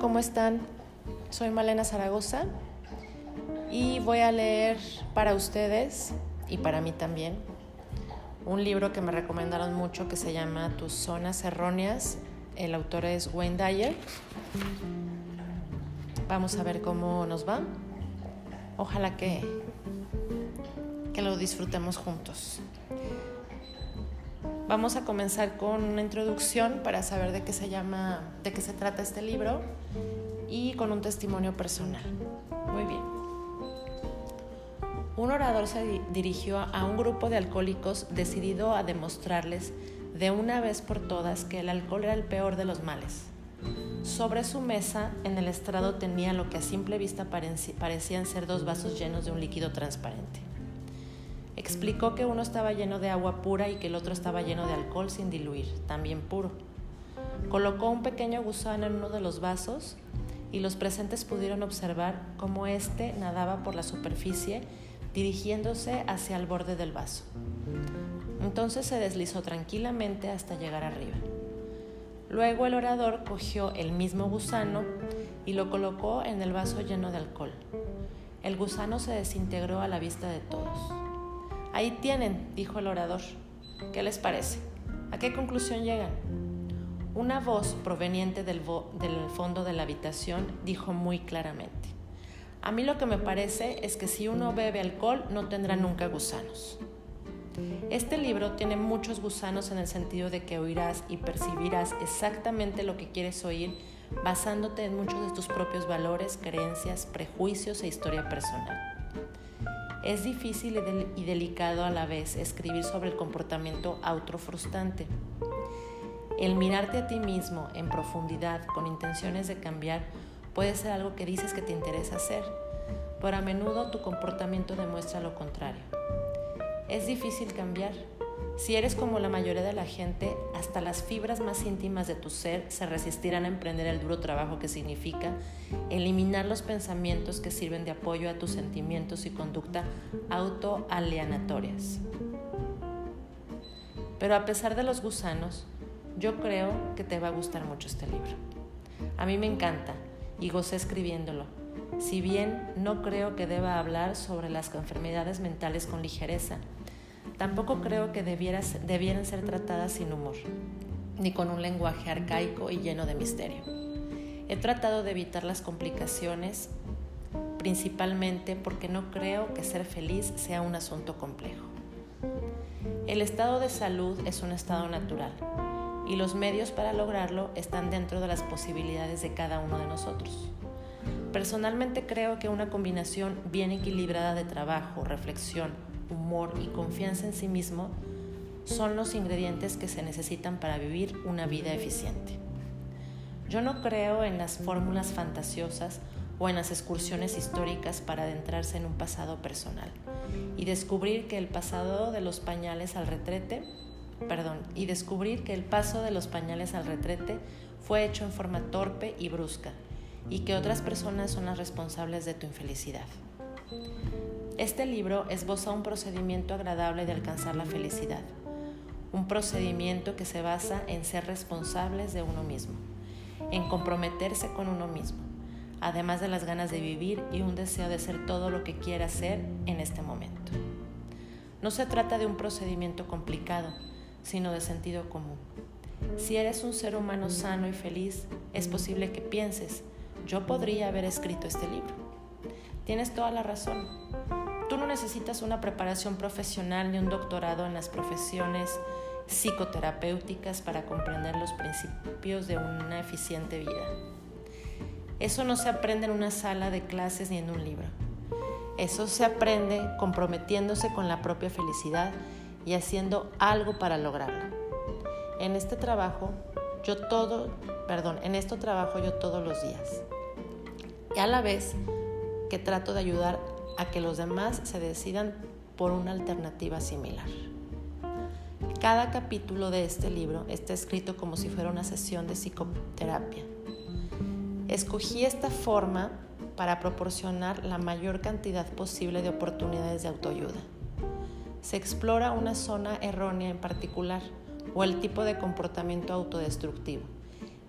¿cómo están? Soy Malena Zaragoza y voy a leer para ustedes y para mí también un libro que me recomendaron mucho que se llama Tus zonas erróneas. El autor es Wayne Dyer. Vamos a ver cómo nos va. Ojalá que, que lo disfrutemos juntos. Vamos a comenzar con una introducción para saber de qué se llama, de qué se trata este libro y con un testimonio personal. Muy bien. Un orador se dirigió a un grupo de alcohólicos decidido a demostrarles de una vez por todas que el alcohol era el peor de los males. Sobre su mesa, en el estrado, tenía lo que a simple vista parecían ser dos vasos llenos de un líquido transparente. Explicó que uno estaba lleno de agua pura y que el otro estaba lleno de alcohol sin diluir, también puro. Colocó un pequeño gusano en uno de los vasos y los presentes pudieron observar cómo éste nadaba por la superficie dirigiéndose hacia el borde del vaso. Entonces se deslizó tranquilamente hasta llegar arriba. Luego el orador cogió el mismo gusano y lo colocó en el vaso lleno de alcohol. El gusano se desintegró a la vista de todos. Ahí tienen, dijo el orador. ¿Qué les parece? ¿A qué conclusión llegan? Una voz proveniente del, fondo de la habitación dijo muy claramente, a mí lo que me parece es que si uno bebe alcohol no tendrá nunca gusanos. Este libro tiene muchos gusanos en el sentido de que oirás y percibirás exactamente lo que quieres oír basándote en muchos de tus propios valores, creencias, prejuicios e historia personal. Es difícil y, delicado a la vez escribir sobre el comportamiento autofrustrante. El mirarte a ti mismo en profundidad con intenciones de cambiar puede ser algo que dices que te interesa hacer, pero a menudo tu comportamiento demuestra lo contrario. Es difícil cambiar, si eres como la mayoría de la gente, hasta las fibras más íntimas de tu ser se resistirán a emprender el duro trabajo que significa eliminar los pensamientos que sirven de apoyo a tus sentimientos y conducta autoalienatorias. Pero a pesar de los gusanos, yo creo que te va a gustar mucho este libro. A mí me encanta y gocé escribiéndolo, si bien no creo que deba hablar sobre las enfermedades mentales con ligereza, Tampoco creo que debieran ser tratadas sin humor, ni con un lenguaje arcaico y lleno de misterio. He tratado de evitar las complicaciones, principalmente porque no creo que ser feliz sea un asunto complejo. El estado de salud es un estado natural y los medios para lograrlo están dentro de las posibilidades de cada uno de nosotros. Personalmente creo que una combinación bien equilibrada de trabajo, reflexión, humor y confianza en sí mismo son los ingredientes que se necesitan para vivir una vida eficiente. Yo no creo en las fórmulas fantasiosas o en las excursiones históricas para adentrarse en un pasado personal y descubrir que el pasado de los pañales al retrete, perdón, y descubrir que el paso de los pañales al retrete fue hecho en forma torpe y brusca y que otras personas son las responsables de tu infelicidad. Este libro esboza un procedimiento agradable de alcanzar la felicidad, un procedimiento que se basa en ser responsables de uno mismo, en comprometerse con uno mismo, además de las ganas de vivir y un deseo de ser todo lo que quiera ser en este momento. No se trata de un procedimiento complicado, sino de sentido común. Si eres un ser humano sano y feliz, es posible que pienses, yo podría haber escrito este libro. Tienes toda la razón. Tú no necesitas una preparación profesional ni un doctorado en las profesiones psicoterapéuticas para comprender los principios de una eficiente vida. Eso no se aprende en una sala de clases ni en un libro. Eso se aprende comprometiéndose con la propia felicidad y haciendo algo para lograrla. En este trabajo, yo todo, perdón, en esto trabajo yo todos los días. Y a la vez que trato de ayudar a que los demás se decidan por una alternativa similar. Cada capítulo de este libro está escrito como si fuera una sesión de psicoterapia. Escogí esta forma para proporcionar la mayor cantidad posible de oportunidades de autoayuda. Se explora una zona errónea en particular o el tipo de comportamiento autodestructivo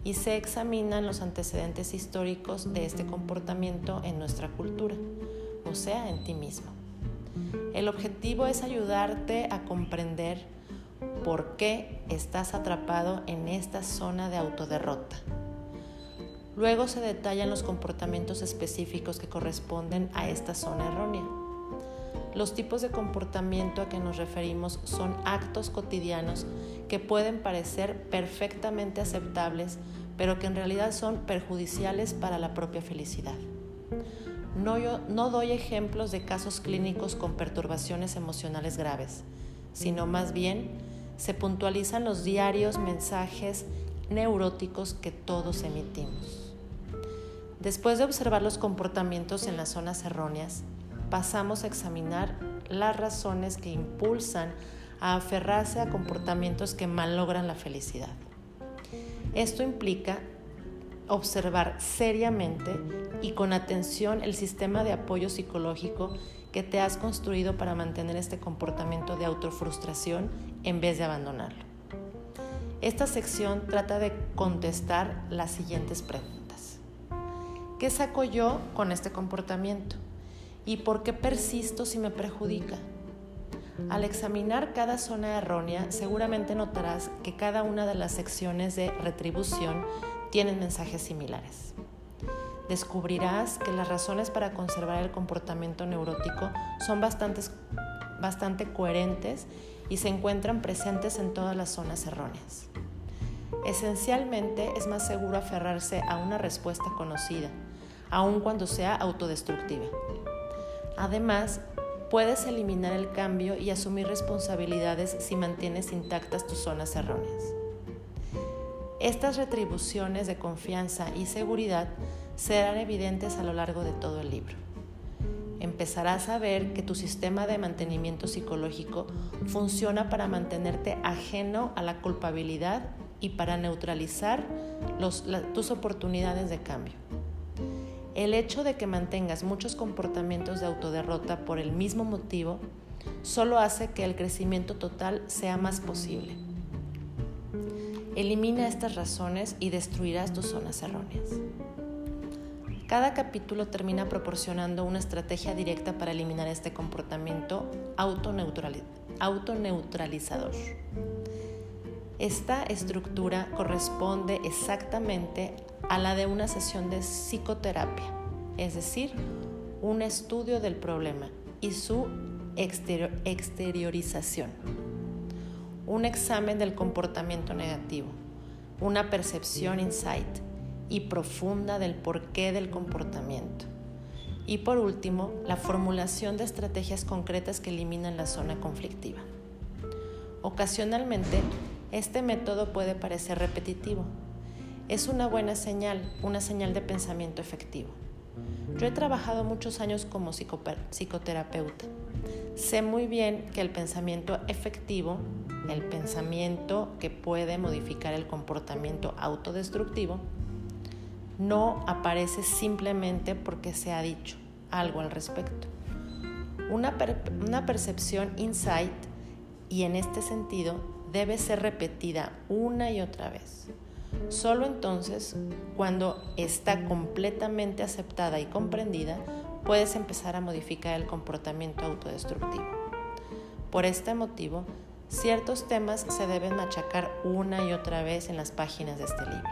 y se examinan los antecedentes históricos de este comportamiento en nuestra cultura, sea, en ti mismo. El objetivo es ayudarte a comprender por qué estás atrapado en esta zona de autoderrota. Luego se detallan los comportamientos específicos que corresponden a esta zona errónea. Los tipos de comportamiento a que nos referimos son actos cotidianos que pueden parecer perfectamente aceptables, pero que en realidad son perjudiciales para la propia felicidad. No, doy ejemplos de casos clínicos con perturbaciones emocionales graves, sino más bien se puntualizan los diarios mensajes neuróticos que todos emitimos. Después de observar los comportamientos en las zonas erróneas, pasamos a examinar las razones que impulsan a aferrarse a comportamientos que malogran la felicidad. Esto implica observar seriamente y con atención el sistema de apoyo psicológico que te has construido para mantener este comportamiento de autofrustración en vez de abandonarlo. Esta sección trata de contestar las siguientes preguntas. ¿Qué saco yo con este comportamiento? ¿Y por qué persisto si me perjudica? Al examinar cada zona errónea, seguramente notarás que cada una de las secciones de retribución tienen mensajes similares. Descubrirás que las razones para conservar el comportamiento neurótico son bastante coherentes y se encuentran presentes en todas las zonas erróneas. Esencialmente es más seguro aferrarse a una respuesta conocida, aun cuando sea autodestructiva. Además, puedes eliminar el cambio y asumir responsabilidades si mantienes intactas tus zonas erróneas. Estas retribuciones de confianza y seguridad serán evidentes a lo largo de todo el libro. Empezarás a ver que tu sistema de mantenimiento psicológico funciona para mantenerte ajeno a la culpabilidad y para neutralizar tus oportunidades de cambio. El hecho de que mantengas muchos comportamientos de autoderrota por el mismo motivo solo hace que el crecimiento total sea más posible. Elimina estas razones y destruirás tus zonas erróneas. Cada capítulo termina proporcionando una estrategia directa para eliminar este comportamiento autoneutralizador. Esta estructura corresponde exactamente a la de una sesión de psicoterapia, es decir, un estudio del problema y su exteriorización, un examen del comportamiento negativo, una percepción insight y profunda del porqué del comportamiento. Y por último, la formulación de estrategias concretas que eliminan la zona conflictiva. Ocasionalmente, este método puede parecer repetitivo. Es una buena señal, una señal de pensamiento efectivo. Yo he trabajado muchos años como psicoterapeuta. Sé muy bien que el pensamiento efectivo, el pensamiento que puede modificar el comportamiento autodestructivo, no aparece simplemente porque se ha dicho algo al respecto. Una, percepción insight y en este sentido debe ser repetida una y otra vez. Solo entonces, cuando está completamente aceptada y comprendida, puedes empezar a modificar el comportamiento autodestructivo. Por este motivo, ciertos temas se deben machacar una y otra vez en las páginas de este libro,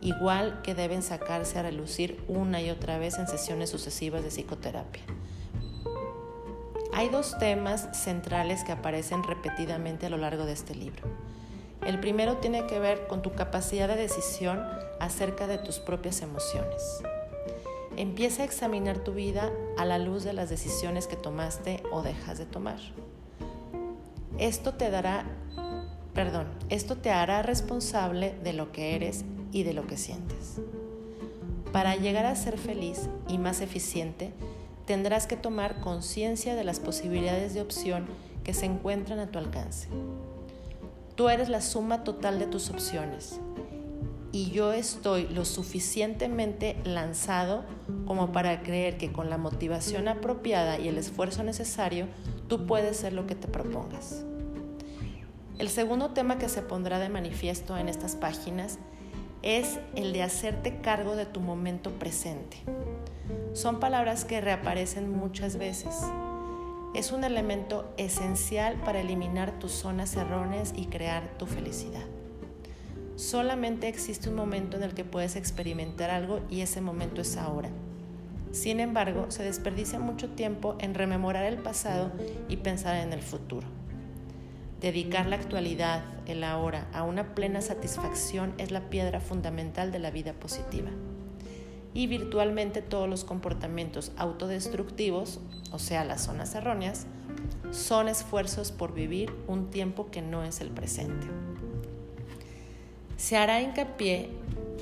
igual que deben sacarse a relucir una y otra vez en sesiones sucesivas de psicoterapia. Hay dos temas centrales que aparecen repetidamente a lo largo de este libro. El primero tiene que ver con tu capacidad de decisión acerca de tus propias emociones. Empieza a examinar tu vida a la luz de las decisiones que tomaste o dejas de tomar. Esto te dará, perdón, esto te hará responsable de lo que eres y de lo que sientes. Para llegar a ser feliz y más eficiente, tendrás que tomar conciencia de las posibilidades de opción que se encuentran a tu alcance. Tú eres la suma total de tus opciones y yo estoy lo suficientemente lanzado como para creer que con la motivación apropiada y el esfuerzo necesario, tú puedes ser lo que te propongas. El segundo tema que se pondrá de manifiesto en estas páginas es el de hacerte cargo de tu momento presente. Son palabras que reaparecen muchas veces. Es un elemento esencial para eliminar tus zonas erróneas y crear tu felicidad. Solamente existe un momento en el que puedes experimentar algo y ese momento es ahora. Sin embargo, se desperdicia mucho tiempo en rememorar el pasado y pensar en el futuro. Dedicar la actualidad, el ahora, a una plena satisfacción es la piedra fundamental de la vida positiva. Y virtualmente todos los comportamientos autodestructivos, o sea, las zonas erróneas, son esfuerzos por vivir un tiempo que no es el presente. Se hará hincapié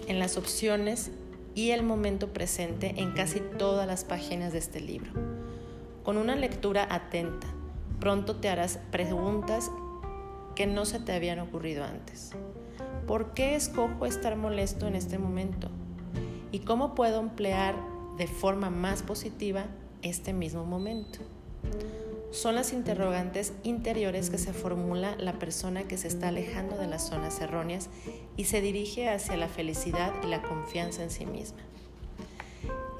en las opciones y el momento presente en casi todas las páginas de este libro. Con una lectura atenta, pronto te harás preguntas que no se te habían ocurrido antes. ¿Por qué escojo estar molesto en este momento? ¿Y cómo puedo emplear de forma más positiva este mismo momento? Son las interrogantes interiores que se formula la persona que se está alejando de las zonas erróneas y se dirige hacia la felicidad y la confianza en sí misma.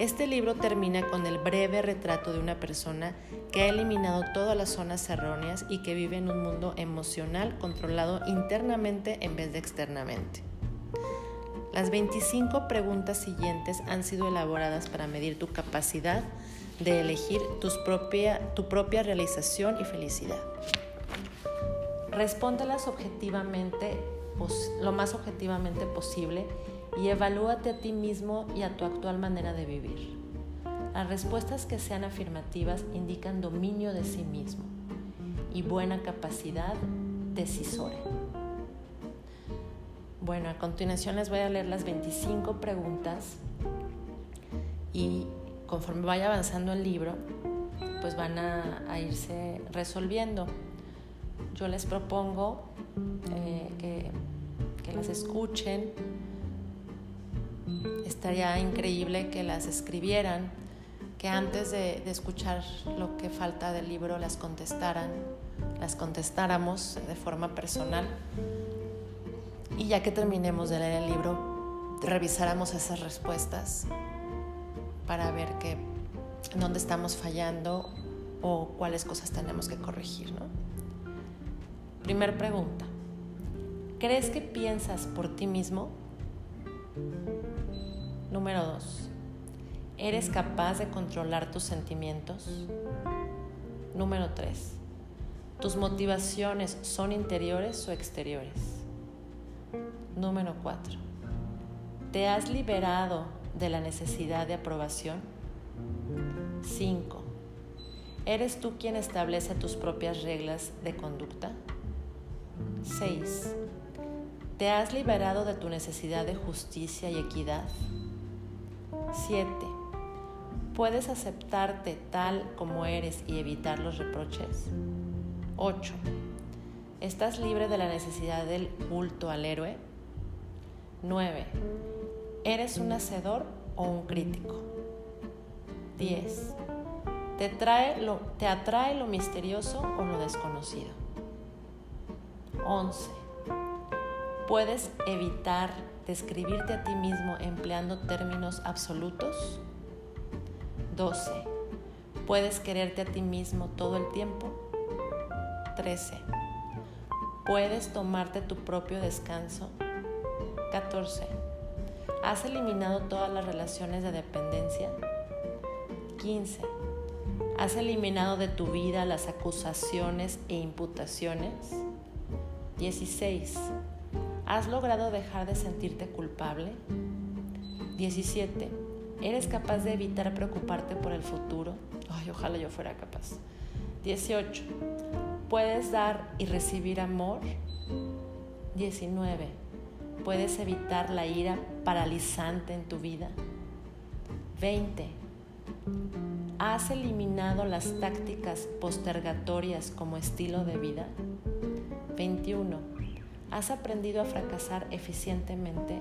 Este libro termina con el breve retrato de una persona que ha eliminado todas las zonas erróneas y que vive en un mundo emocional controlado internamente en vez de externamente. Las 25 preguntas siguientes han sido elaboradas para medir tu capacidad de elegir propia, tu propia realización y felicidad. Respóndelas objetivamente, lo más objetivamente posible y evalúate a ti mismo y a tu actual manera de vivir. Las respuestas que sean afirmativas indican dominio de sí mismo y buena capacidad decisora. Bueno, a continuación les voy a leer las 25 preguntas y conforme vaya avanzando el libro, pues van a, irse resolviendo. Yo les propongo eh, que, que las escuchen, estaría increíble que las escribieran, que antes de, escuchar lo que falta del libro las contestaran, las contestáramos de forma personal y ya que terminemos de leer el libro, revisáramos esas respuestas para ver qué, dónde estamos fallando o cuáles cosas tenemos que corregir. ¿no? Primer pregunta. ¿Crees que piensas por ti mismo? Número 2. ¿Eres capaz de controlar tus sentimientos? Número 3. ¿Tus motivaciones son interiores o exteriores? Número 4. ¿Te has liberado de la necesidad de aprobación? 5. ¿Eres tú quien establece tus propias reglas de conducta? 6. ¿Te has liberado de tu necesidad de justicia y equidad? 7. ¿Puedes aceptarte tal como eres y evitar los reproches? 8. ¿Estás libre de la necesidad del culto al héroe? 9. ¿Eres un hacedor o un crítico? 10. ¿Te, trae lo, ¿Te atrae lo misterioso o lo desconocido? 11. ¿Puedes evitar describirte a ti mismo empleando términos absolutos? 12. ¿Puedes quererte a ti mismo todo el tiempo? 13. ¿Puedes tomarte tu propio descanso? 14. ¿Has eliminado todas las relaciones de dependencia? 15. ¿Has eliminado de tu vida las acusaciones e imputaciones? 16. ¿Has logrado dejar de sentirte culpable? 17. ¿Eres capaz de evitar preocuparte por el futuro? Ay, ojalá yo fuera capaz. 18. ¿Puedes dar y recibir amor? 19. ¿Puedes evitar la ira paralizante en tu vida? 20. ¿Has eliminado las tácticas postergatorias como estilo de vida? 21 ¿Has aprendido a fracasar eficientemente?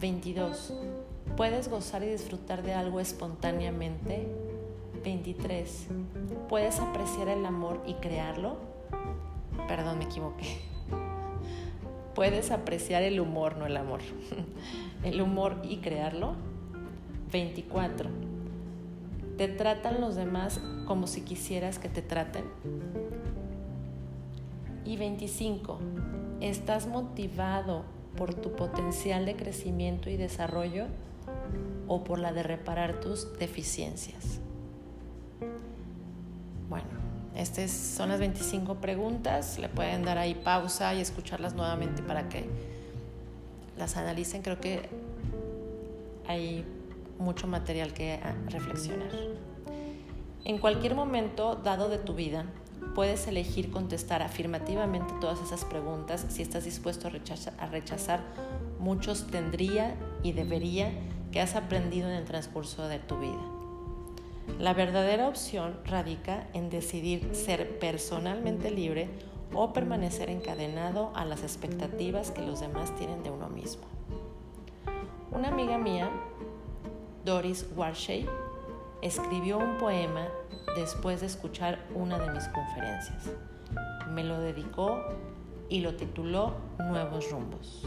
22. ¿Puedes gozar y disfrutar de algo espontáneamente? 23. ¿Puedes apreciar el amor y crearlo? Perdón, me equivoqué. Puedes apreciar el humor, no el amor. El humor y crearlo. 24. ¿Te tratan los demás como si quisieras que te traten? Y 25. ¿Estás motivado por tu potencial de crecimiento y desarrollo o por la de reparar tus deficiencias? Bueno, estas son las 25 preguntas. Le pueden dar ahí pausa y escucharlas nuevamente para que las analicen. Creo que hay mucho material que reflexionar. En cualquier momento dado de tu vida, puedes elegir contestar afirmativamente todas esas preguntas si estás dispuesto a rechazar, muchos tendría y debería que has aprendido en el transcurso de tu vida. La verdadera opción radica en decidir ser personalmente libre o permanecer encadenado a las expectativas que los demás tienen de uno mismo. Una amiga mía, Doris Warshay, escribió un poema después de escuchar una de mis conferencias. Me lo dedicó y lo tituló Nuevos Rumbos.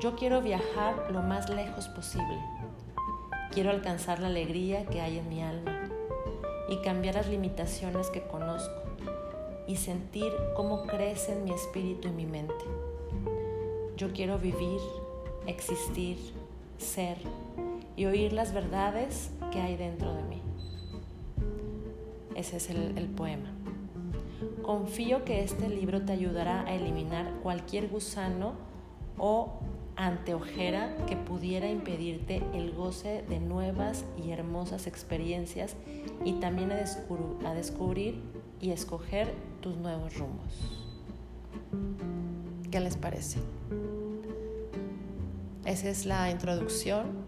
Yo quiero viajar lo más lejos posible Quiero alcanzar la alegría que hay en mi alma y cambiar las limitaciones que conozco y sentir cómo crecen mi espíritu y mi mente. Yo quiero vivir, existir, ser y oír las verdades que hay dentro de mí. Ese es el, poema. Confío que este libro te ayudará a eliminar cualquier gusano o anteojera que pudiera impedirte el goce de nuevas y hermosas experiencias y también a, a descubrir y escoger tus nuevos rumbos. ¿Qué les parece? Esa es la introducción.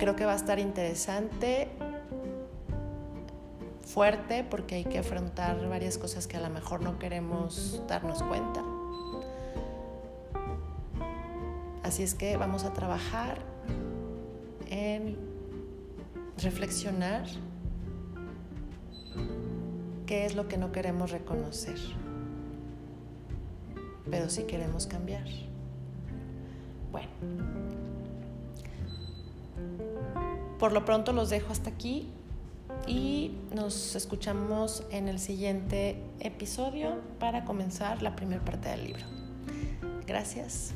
Creo que va a estar interesante fuerte porque hay que afrontar varias cosas que a lo mejor no queremos darnos cuenta. Así es que vamos a trabajar en reflexionar qué es lo que no queremos reconocer, pero sí queremos cambiar. Bueno, por lo pronto los dejo hasta aquí y nos escuchamos en el siguiente episodio para comenzar la primera parte del libro. Gracias.